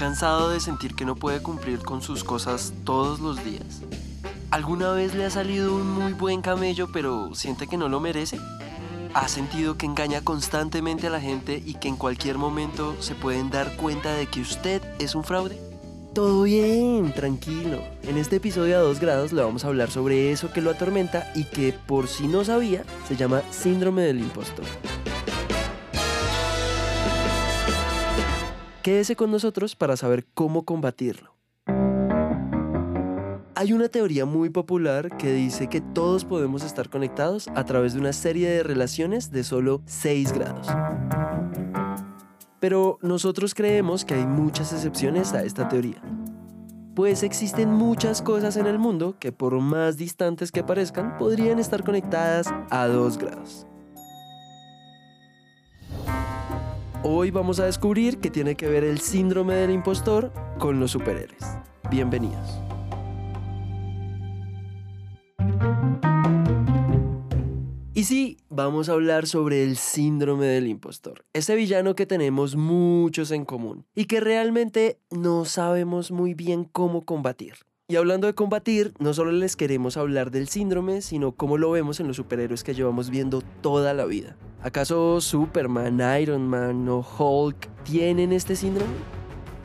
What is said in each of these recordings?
cansado de sentir que no puede cumplir con sus cosas todos los días? ¿Alguna vez le ha salido un muy buen camello pero siente que no lo merece? ¿Ha sentido que engaña constantemente a la gente y que en cualquier momento se pueden dar cuenta de que usted es un fraude? Todo bien, tranquilo. En este episodio a 2 grados le vamos a hablar sobre eso que lo atormenta y que, por si no sabía, se llama síndrome del impostor. Quédese con nosotros para saber cómo combatirlo. Hay una teoría muy popular que dice que todos podemos estar conectados a través de una serie de relaciones de solo 6 grados. Pero nosotros creemos que hay muchas excepciones a esta teoría. Pues existen muchas cosas en el mundo que por más distantes que parezcan podrían estar conectadas a 2 grados. Hoy vamos a descubrir qué tiene que ver el síndrome del impostor con los superhéroes. Bienvenidos. Y sí, vamos a hablar sobre el síndrome del impostor, ese villano que tenemos muchos en común y que realmente no sabemos muy bien cómo combatir. Y hablando de combatir, no solo les queremos hablar del síndrome, sino cómo lo vemos en los superhéroes que llevamos viendo toda la vida. ¿Acaso Superman, Iron Man o Hulk tienen este síndrome?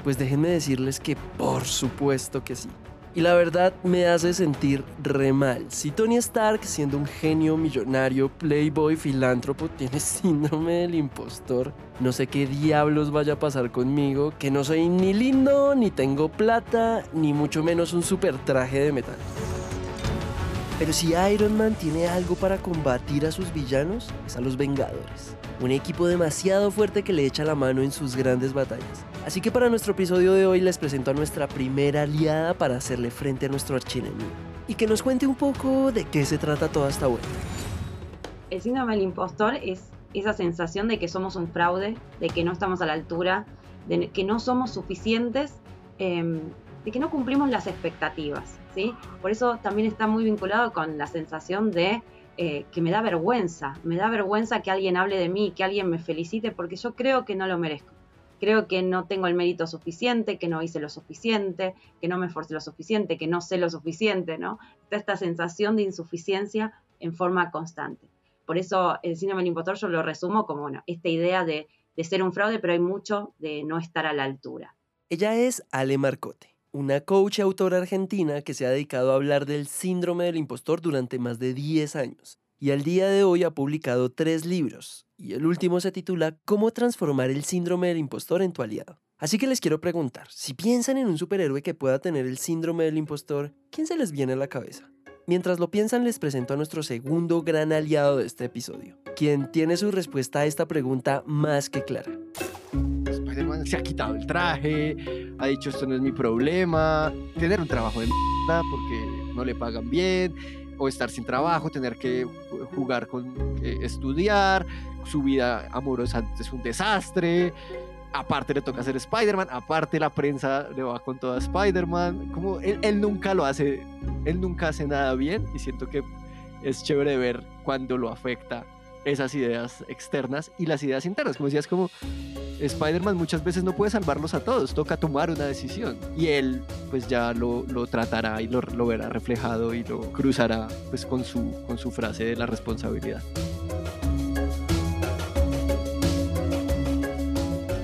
Pues déjenme decirles que por supuesto que sí. Y la verdad me hace sentir re mal. Si Tony Stark, siendo un genio millonario, playboy, filántropo, tiene síndrome del impostor, no sé qué diablos vaya a pasar conmigo, que no soy ni lindo, ni tengo plata, ni mucho menos un super traje de metal. Pero si Iron Man tiene algo para combatir a sus villanos, es a los Vengadores. Un equipo demasiado fuerte que le echa la mano en sus grandes batallas. Así que para nuestro episodio de hoy les presento a nuestra primera aliada para hacerle frente a nuestro archienemigo. Y que nos cuente un poco de qué se trata toda esta vuelta. El síndrome del impostor es esa sensación de que somos un fraude, de que no estamos a la altura, de que no somos suficientes, em, de que no cumplimos las expectativas. ¿sí? Por eso también está muy vinculado con la sensación de eh, que me da vergüenza, me da vergüenza que alguien hable de mí, que alguien me felicite, porque yo creo que no lo merezco. Creo que no tengo el mérito suficiente, que no hice lo suficiente, que no me esforcé lo suficiente, que no sé lo suficiente, ¿no? Está esta sensación de insuficiencia en forma constante. Por eso el síndrome del impostor yo lo resumo como bueno, esta idea de, de ser un fraude, pero hay mucho de no estar a la altura. Ella es Ale Marcote una coach y autora argentina que se ha dedicado a hablar del síndrome del impostor durante más de 10 años. Y al día de hoy ha publicado tres libros, y el último se titula Cómo transformar el síndrome del impostor en tu aliado. Así que les quiero preguntar, si piensan en un superhéroe que pueda tener el síndrome del impostor, ¿quién se les viene a la cabeza? Mientras lo piensan, les presento a nuestro segundo gran aliado de este episodio, quien tiene su respuesta a esta pregunta más que clara se ha quitado el traje, ha dicho esto no es mi problema, tener un trabajo de mierda porque no le pagan bien, o estar sin trabajo, tener que jugar con eh, estudiar, su vida amorosa es un desastre, aparte le toca hacer Spider-Man, aparte la prensa le va con toda Spider-Man, como él, él, nunca lo hace, él nunca hace nada bien y siento que es chévere ver cuando lo afecta esas ideas externas y las ideas internas, como decías, como Spider-Man muchas veces no puede salvarlos a todos, toca tomar una decisión y él pues ya lo, lo tratará y lo, lo, verá reflejado y lo cruzará pues con su, con su frase de la responsabilidad.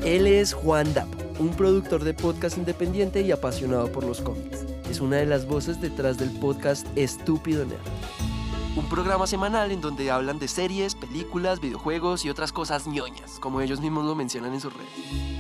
Él es Juan Dapo, un productor de podcast independiente y apasionado por los cómics. Es una de las voces detrás del podcast Estúpido Nerd un programa semanal en donde hablan de series, películas, videojuegos y otras cosas ñoñas, como ellos mismos lo mencionan en sus redes.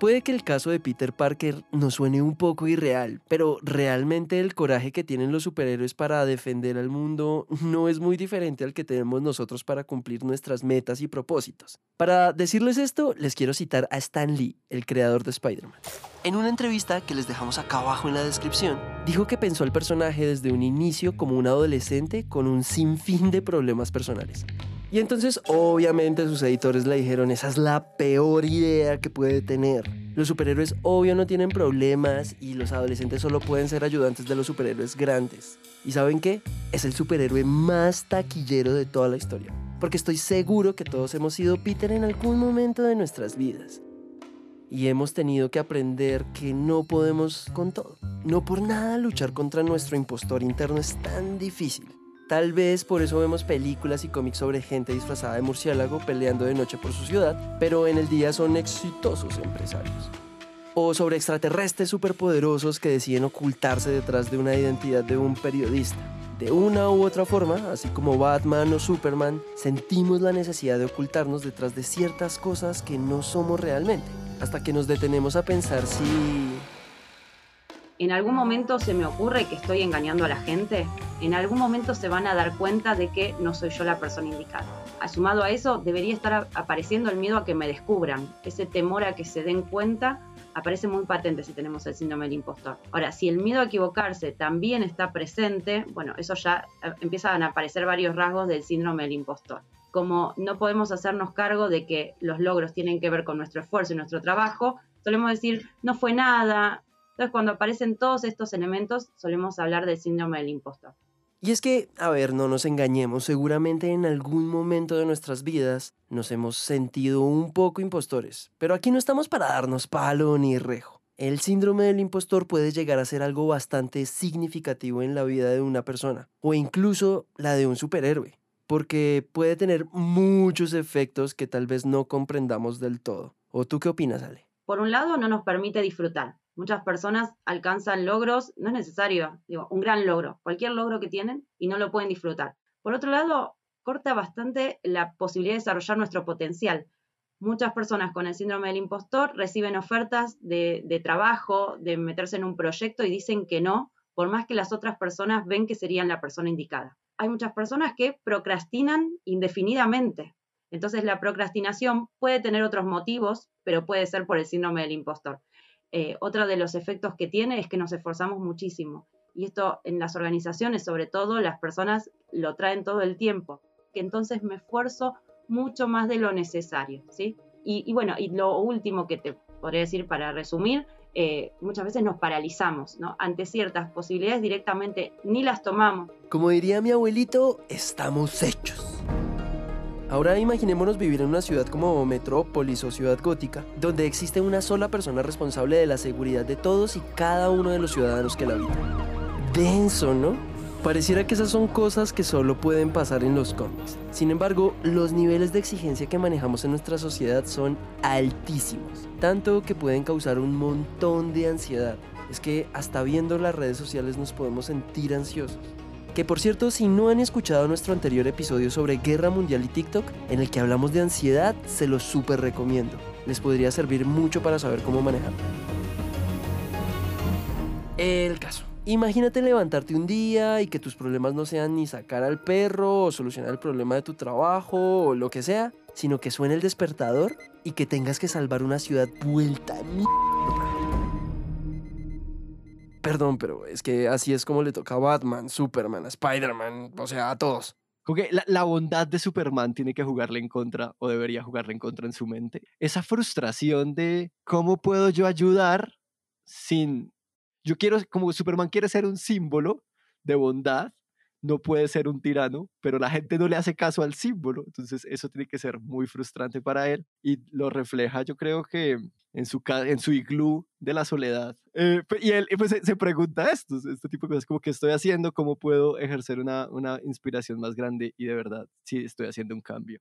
Puede que el caso de Peter Parker nos suene un poco irreal, pero realmente el coraje que tienen los superhéroes para defender al mundo no es muy diferente al que tenemos nosotros para cumplir nuestras metas y propósitos. Para decirles esto, les quiero citar a Stan Lee, el creador de Spider-Man. En una entrevista que les dejamos acá abajo en la descripción, dijo que pensó al personaje desde un inicio como un adolescente con un sinfín de problemas personales. Y entonces obviamente sus editores le dijeron, esa es la peor idea que puede tener. Los superhéroes obvio no tienen problemas y los adolescentes solo pueden ser ayudantes de los superhéroes grandes. ¿Y saben qué? Es el superhéroe más taquillero de toda la historia. Porque estoy seguro que todos hemos sido Peter en algún momento de nuestras vidas. y hemos tenido que aprender que no podemos con todo. No por nada luchar contra nuestro impostor interno es tan difícil. Tal vez por eso vemos películas y cómics sobre gente disfrazada de murciélago peleando de noche por su ciudad, pero en el día son exitosos empresarios. O sobre extraterrestres superpoderosos que deciden ocultarse detrás de una identidad de un periodista. De una u otra forma, así como Batman o Superman, sentimos la necesidad de ocultarnos detrás de ciertas cosas que no somos realmente, hasta que nos detenemos a pensar si en algún momento se me ocurre que estoy engañando a la gente, en algún momento se van a dar cuenta de que no soy yo la persona indicada. Sumado a eso, debería estar apareciendo el miedo a que me descubran, ese temor a que se den cuenta aparece muy patente si tenemos el síndrome del impostor. Ahora, si el miedo a equivocarse también está presente, bueno, eso ya eh, empiezan a aparecer varios rasgos del síndrome del impostor. Como no podemos hacernos cargo de que los logros tienen que ver con nuestro esfuerzo y nuestro trabajo, solemos decir, no fue nada, entonces, cuando aparecen todos estos elementos, solemos hablar del síndrome del impostor. Y es que, a ver, no nos engañemos, seguramente en algún momento de nuestras vidas nos hemos sentido un poco impostores, pero aquí no estamos para darnos palo ni rejo. El síndrome del impostor puede llegar a ser algo bastante significativo en la vida de una persona, o incluso la de un superhéroe, porque puede tener muchos efectos que tal vez no comprendamos del todo. ¿O tú qué opinas, Ale? Por un lado, no nos permite disfrutar. Muchas personas alcanzan logros, no es necesario, digo, un gran logro, cualquier logro que tienen y no lo pueden disfrutar. Por otro lado, corta bastante la posibilidad de desarrollar nuestro potencial. Muchas personas con el síndrome del impostor reciben ofertas de, de trabajo, de meterse en un proyecto y dicen que no, por más que las otras personas ven que serían la persona indicada. Hay muchas personas que procrastinan indefinidamente. Entonces la procrastinación puede tener otros motivos, pero puede ser por el síndrome del impostor. Eh, otro de los efectos que tiene es que nos esforzamos muchísimo. Y esto en las organizaciones, sobre todo, las personas lo traen todo el tiempo. Que entonces me esfuerzo mucho más de lo necesario, ¿sí? Y, bueno, y lo último que te podría decir para resumir, eh, muchas veces nos paralizamos, ¿no? Ante ciertas posibilidades directamente ni las tomamos. Como diría mi abuelito, estamos hechos. Ahora imaginémonos vivir en una ciudad como Metrópolis o Ciudad Gótica, donde existe una sola persona responsable de la seguridad de todos y cada uno de los ciudadanos que la habitan. Denso, ¿no? Pareciera que esas son cosas que solo pueden pasar en los cómics. Sin embargo, los niveles de exigencia que manejamos en nuestra sociedad son altísimos, tanto que pueden causar un montón de ansiedad. Es que hasta viendo las redes sociales nos podemos sentir ansiosos. Que por cierto, si no han escuchado nuestro anterior episodio sobre Guerra Mundial y TikTok, en el que hablamos de ansiedad, se los súper recomiendo. Les podría servir mucho para saber cómo manejarla. El caso. Imagínate levantarte un día y que tus problemas no sean ni sacar al perro o solucionar el problema de tu trabajo o lo que sea, sino que suene el despertador y que tengas que salvar una ciudad vuelta a Perdón, pero es que así es como le toca a Batman, Superman, Spider-Man, o sea, a todos. Que la, la, bondad de Superman tiene que jugarle en contra o debería jugarle en contra en su mente. Esa frustración de cómo puedo yo ayudar sin... Yo quiero, como Superman quiere ser un símbolo de bondad, no puede ser un tirano, pero la gente no le hace caso al símbolo, entonces eso tiene que ser muy frustrante para él y lo refleja yo creo que en su, en su iglú de la soledad. Eh, y él pues, se, pregunta esto, este tipo de cosas, como que estoy haciendo, cómo puedo ejercer una, una inspiración más grande y de verdad, sí estoy haciendo un cambio.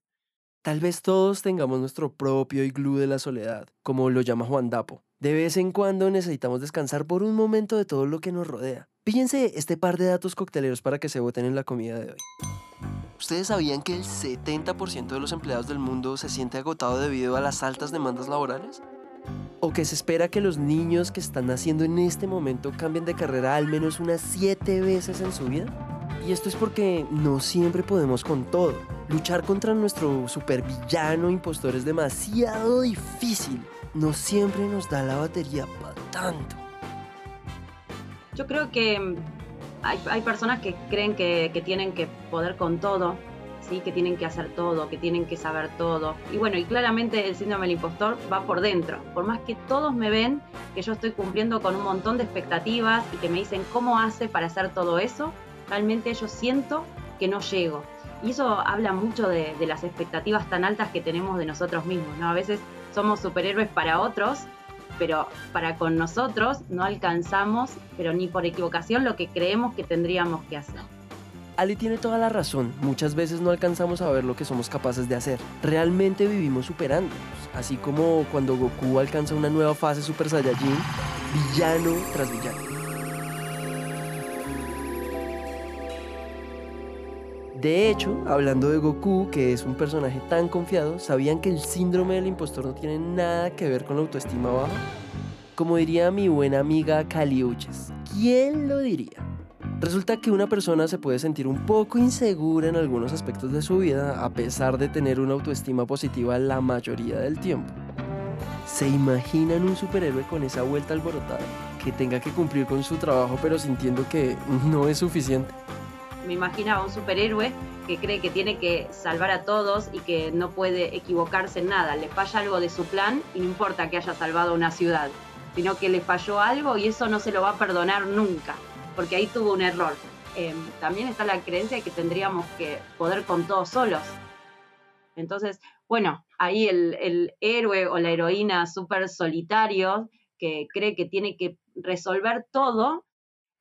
Tal vez todos tengamos nuestro propio iglú de la soledad, como lo llama Juan Dapo. De vez en cuando necesitamos descansar por un momento de todo lo que nos rodea. Fíjense este par de datos cocteleros para que se voten en la comida de hoy. ¿Ustedes sabían que el 70% de los empleados del mundo se siente agotado debido a las altas demandas laborales? ¿O que se espera que los niños que están naciendo en este momento cambien de carrera al menos unas 7 veces en su vida? Y esto es porque no siempre podemos con todo. Luchar contra nuestro supervillano impostor es demasiado difícil. No siempre nos da la batería para tanto. Yo creo que mm, hay, personas que creen que, que tienen que poder con todo que tienen que hacer todo, que tienen que saber todo. Y bueno, y claramente el síndrome del impostor va por dentro. Por más que todos me ven que yo estoy cumpliendo con un montón de expectativas y que me dicen cómo hace para hacer todo eso, realmente yo siento que no llego. Y eso habla mucho de, las expectativas tan altas que tenemos de nosotros mismos, ¿no? A veces somos superhéroes para otros pero para con nosotros no alcanzamos, pero ni por equivocación, lo que creemos que tendríamos que hacer. Ali tiene toda la razón. Muchas veces no alcanzamos a ver lo que somos capaces de hacer. Realmente vivimos superándonos. Así como cuando Goku alcanza una nueva fase Super Saiyajin, villano tras villano. De hecho, hablando de Goku, que es un personaje tan confiado, ¿sabían que el síndrome del impostor no tiene nada que ver con la autoestima baja? Como diría mi buena amiga Caliuches, ¿quién lo diría? Resulta que una persona se puede sentir un poco insegura en algunos aspectos de su vida a pesar de tener una autoestima positiva la mayoría del tiempo. ¿Se imaginan un superhéroe con esa vuelta alborotada? Que tenga que cumplir con su trabajo pero sintiendo que no es suficiente. Me imaginaba un superhéroe que cree que tiene que salvar a todos y que no puede equivocarse en nada. Le falla algo de su plan y no importa que haya salvado una ciudad, sino que le falló algo y eso no se lo va a perdonar nunca porque ahí tuvo un error. Em, también está la creencia de que tendríamos que poder con todos solos. Entonces, bueno, ahí el, héroe o la heroína súper solitario que cree que tiene que resolver todo,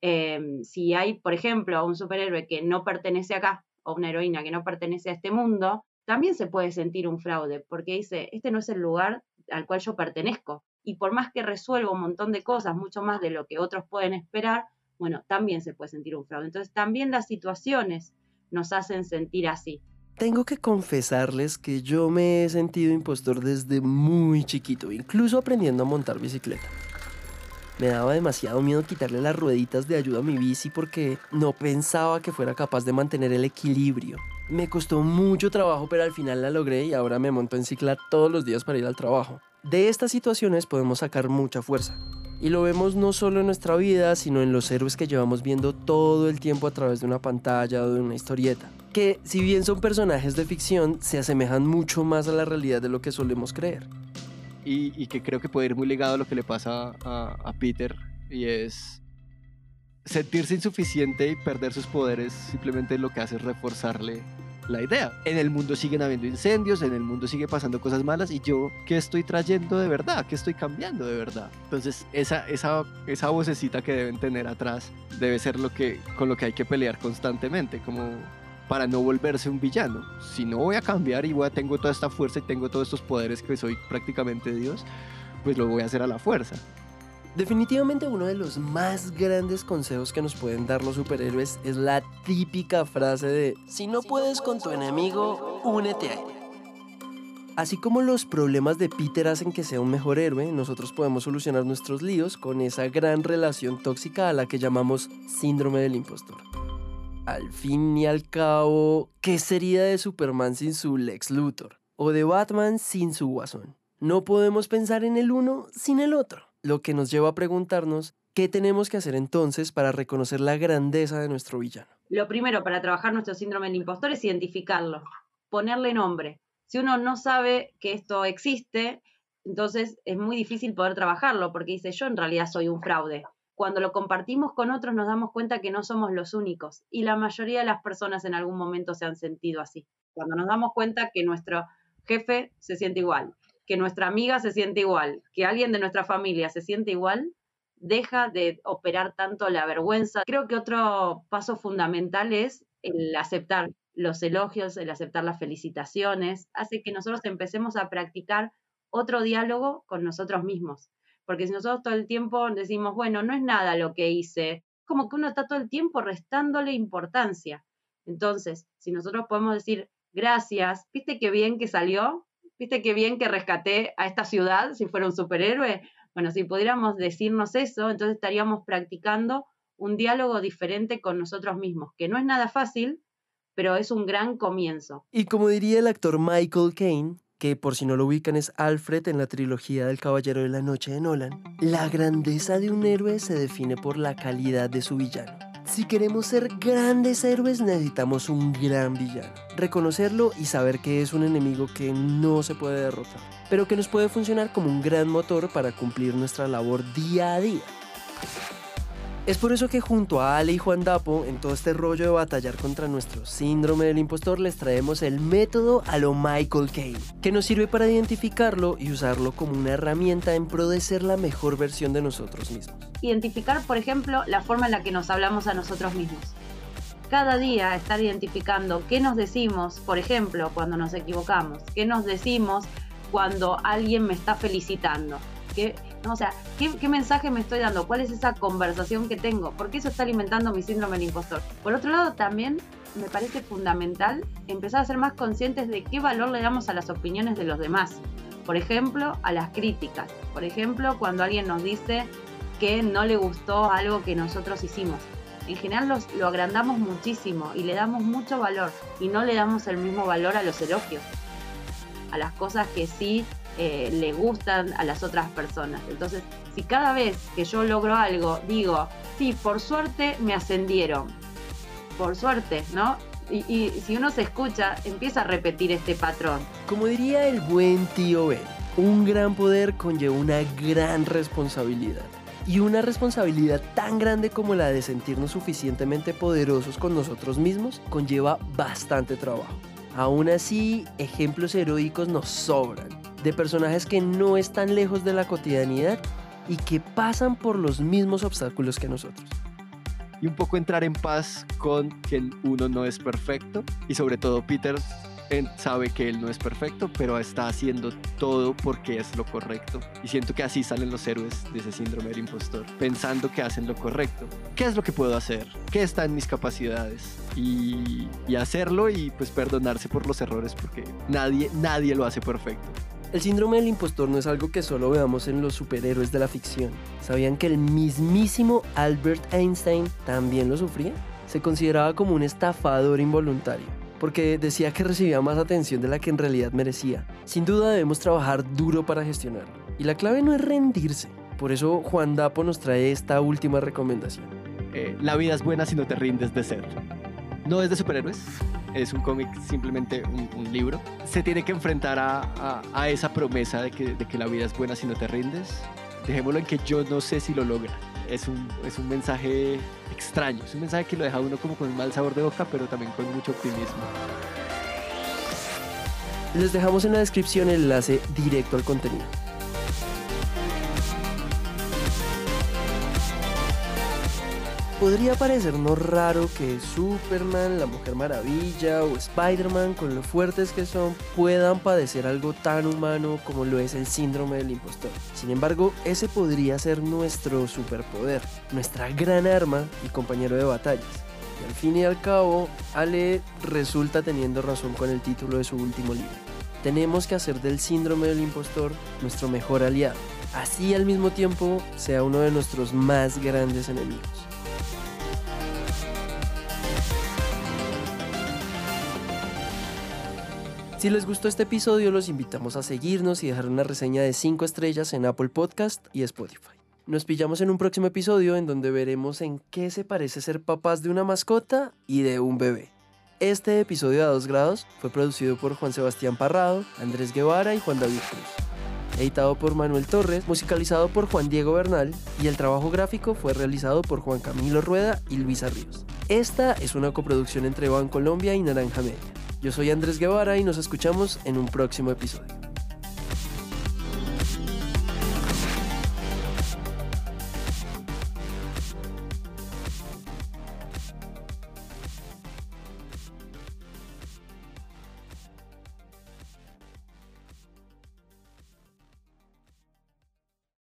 em, si hay, por ejemplo, un superhéroe que no pertenece acá o una heroína que no pertenece a este mundo, también se puede sentir un fraude, porque dice, este no es el lugar al cual yo pertenezco. Y por más que resuelva un montón de cosas, mucho más de lo que otros pueden esperar, bueno, también se puede sentir un fraude. Entonces también las situaciones nos hacen sentir así. Tengo que confesarles que yo me he sentido impostor desde muy chiquito, incluso aprendiendo a montar bicicleta. Me daba demasiado miedo quitarle las rueditas de ayuda a mi bici porque no pensaba que fuera capaz de mantener el equilibrio. Me costó mucho trabajo, pero al final la logré y ahora me monto en cicla todos los días para ir al trabajo. De estas situaciones podemos sacar mucha fuerza. Y lo vemos no solo en nuestra vida, sino en los héroes que llevamos viendo todo el tiempo a través de una pantalla o de una historieta. Que si bien son personajes de ficción, se asemejan mucho más a la realidad de lo que solemos creer. Y, que creo que puede ir muy ligado a lo que le pasa a, a Peter, y es sentirse insuficiente y perder sus poderes simplemente lo que hace es reforzarle la idea. En el mundo siguen habiendo incendios, en el mundo sigue pasando cosas malas y yo, ¿qué estoy trayendo de verdad? ¿Qué estoy cambiando de verdad? Entonces, esa, esa, esa vocecita que deben tener atrás debe ser lo que, con lo que hay que pelear constantemente, como para no volverse un villano. Si no voy a cambiar y voy a, tengo toda esta fuerza y tengo todos estos poderes que soy prácticamente Dios, pues lo voy a hacer a la fuerza. Definitivamente uno de los más grandes consejos que nos pueden dar los superhéroes es la típica frase de si no puedes con tu enemigo, únete a él. Así como los problemas de Peter hacen que sea un mejor héroe, nosotros podemos solucionar nuestros líos con esa gran relación tóxica a la que llamamos síndrome del impostor. Al fin y al cabo, ¿qué sería de Superman sin su Lex Luthor? ¿O de Batman sin su Guasón? No podemos pensar en el uno sin el otro lo que nos lleva a preguntarnos qué tenemos que hacer entonces para reconocer la grandeza de nuestro villano. Lo primero para trabajar nuestro síndrome del impostor es identificarlo, ponerle nombre. Si uno no sabe que esto existe, entonces es muy difícil poder trabajarlo porque dice yo en realidad soy un fraude. Cuando lo compartimos con otros nos damos cuenta que no somos los únicos y la mayoría de las personas en algún momento se han sentido así. Cuando nos damos cuenta que nuestro jefe se siente igual, que nuestra amiga se siente igual, que alguien de nuestra familia se siente igual, deja de operar tanto la vergüenza. Creo que otro paso fundamental es el aceptar los elogios, el aceptar las felicitaciones, hace que nosotros empecemos a practicar otro diálogo con nosotros mismos. Porque si nosotros todo el tiempo decimos, bueno, no es nada lo que hice, como que uno está todo el tiempo restándole importancia. Entonces, si nosotros podemos decir, gracias, viste qué bien que salió, ¿Viste qué bien que rescaté a esta ciudad si fuera un superhéroe? Bueno, si pudiéramos decirnos eso, entonces estaríamos practicando un diálogo diferente con nosotros mismos, que no es nada fácil, pero es un gran comienzo. Y como diría el actor Michael Caine, que por si no lo ubican es Alfred en la trilogía del Caballero de la Noche de Nolan, la grandeza de un héroe se define por la calidad de su villano. Si queremos ser grandes héroes necesitamos un gran villano. Reconocerlo y saber que es un enemigo que no se puede derrotar, pero que nos puede funcionar como un gran motor para cumplir nuestra labor día a día. Es por eso que junto a Ale y Juan Dapo, en todo este rollo de batallar contra nuestro síndrome del impostor, les traemos el método a lo Michael Caine, que nos sirve para identificarlo y usarlo como una herramienta en pro de ser la mejor versión de nosotros mismos. Identificar, por ejemplo, la forma en la que nos hablamos a nosotros mismos. Cada día estar identificando qué nos decimos, por ejemplo, cuando nos equivocamos, qué nos decimos cuando alguien me está felicitando, qué, o sea, ¿qué, mensaje me estoy dando? ¿Cuál es esa conversación que tengo? ¿Por qué eso está alimentando mi síndrome del impostor? Por otro lado, también me parece fundamental empezar a ser más conscientes de qué valor le damos a las opiniones de los demás. Por ejemplo, a las críticas. Por ejemplo, cuando alguien nos dice que no le gustó algo que nosotros hicimos. En general lo agrandamos muchísimo y le damos mucho valor y no le damos el mismo valor a los elogios, a las cosas que sí eh, le gustan a las otras personas. Entonces, si cada vez que yo logro algo digo, sí, por suerte me ascendieron, por suerte, ¿no? Y, si uno se escucha, empieza a repetir este patrón. Como diría el buen tío Ben, un gran poder conlleva una gran responsabilidad. Y una responsabilidad tan grande como la de sentirnos suficientemente poderosos con nosotros mismos conlleva bastante trabajo. Aún así, ejemplos heroicos nos sobran de personajes que no están lejos de la cotidianidad y que pasan por los mismos obstáculos que nosotros. Y un poco entrar en paz con que uno no es perfecto y sobre todo Peter sabe que él no es perfecto, pero está haciendo todo porque es lo correcto. Y siento que así salen los héroes de ese síndrome del impostor, pensando que hacen lo correcto. ¿Qué es lo que puedo hacer? ¿Qué está en mis capacidades? Y, y hacerlo y pues perdonarse por los errores porque nadie, nadie lo hace perfecto. El síndrome del impostor no es algo que solo veamos en los superhéroes de la ficción. ¿Sabían que el mismísimo Albert Einstein también lo sufría? Se consideraba como un estafador involuntario, porque decía que recibía más atención de la que en realidad merecía. Sin duda debemos trabajar duro para gestionarlo. Y la clave no es rendirse. Por eso Juan Dapo nos trae esta última recomendación. Eh, la vida es buena si no te rindes de ser. No es de superhéroes, es un cómic simplemente un, libro. Se tiene que enfrentar a, a, esa promesa de que, de que, la vida es buena si no te rindes. Dejémoslo en que yo no sé si lo logra. Es un, es un mensaje extraño, es un mensaje que lo deja uno como con un mal sabor de boca, pero también con mucho optimismo. Les dejamos en la descripción el enlace directo al contenido. Podría parecernos raro que Superman, la Mujer Maravilla o Spider-Man, con lo fuertes que son, puedan padecer algo tan humano como lo es el síndrome del impostor. Sin embargo, ese podría ser nuestro superpoder, nuestra gran arma y compañero de batallas. Y al fin y al cabo, Ale resulta teniendo razón con el título de su último libro. Tenemos que hacer del síndrome del impostor nuestro mejor aliado. Así al mismo tiempo sea uno de nuestros más grandes enemigos. Si les gustó este episodio, los invitamos a seguirnos y dejar una reseña de 5 estrellas en Apple Podcast y Spotify. Nos pillamos en un próximo episodio en donde veremos en qué se parece ser papás de una mascota y de un bebé. Este episodio a 2 grados fue producido por Juan Sebastián Parrado, Andrés Guevara y Juan David Cruz. Editado por Manuel Torres, musicalizado por Juan Diego Bernal y el trabajo gráfico fue realizado por Juan Camilo Rueda y Luisa Ríos. Esta es una coproducción entre Colombia y Naranja Media. Yo soy Andrés Guevara y nos escuchamos en un próximo episodio.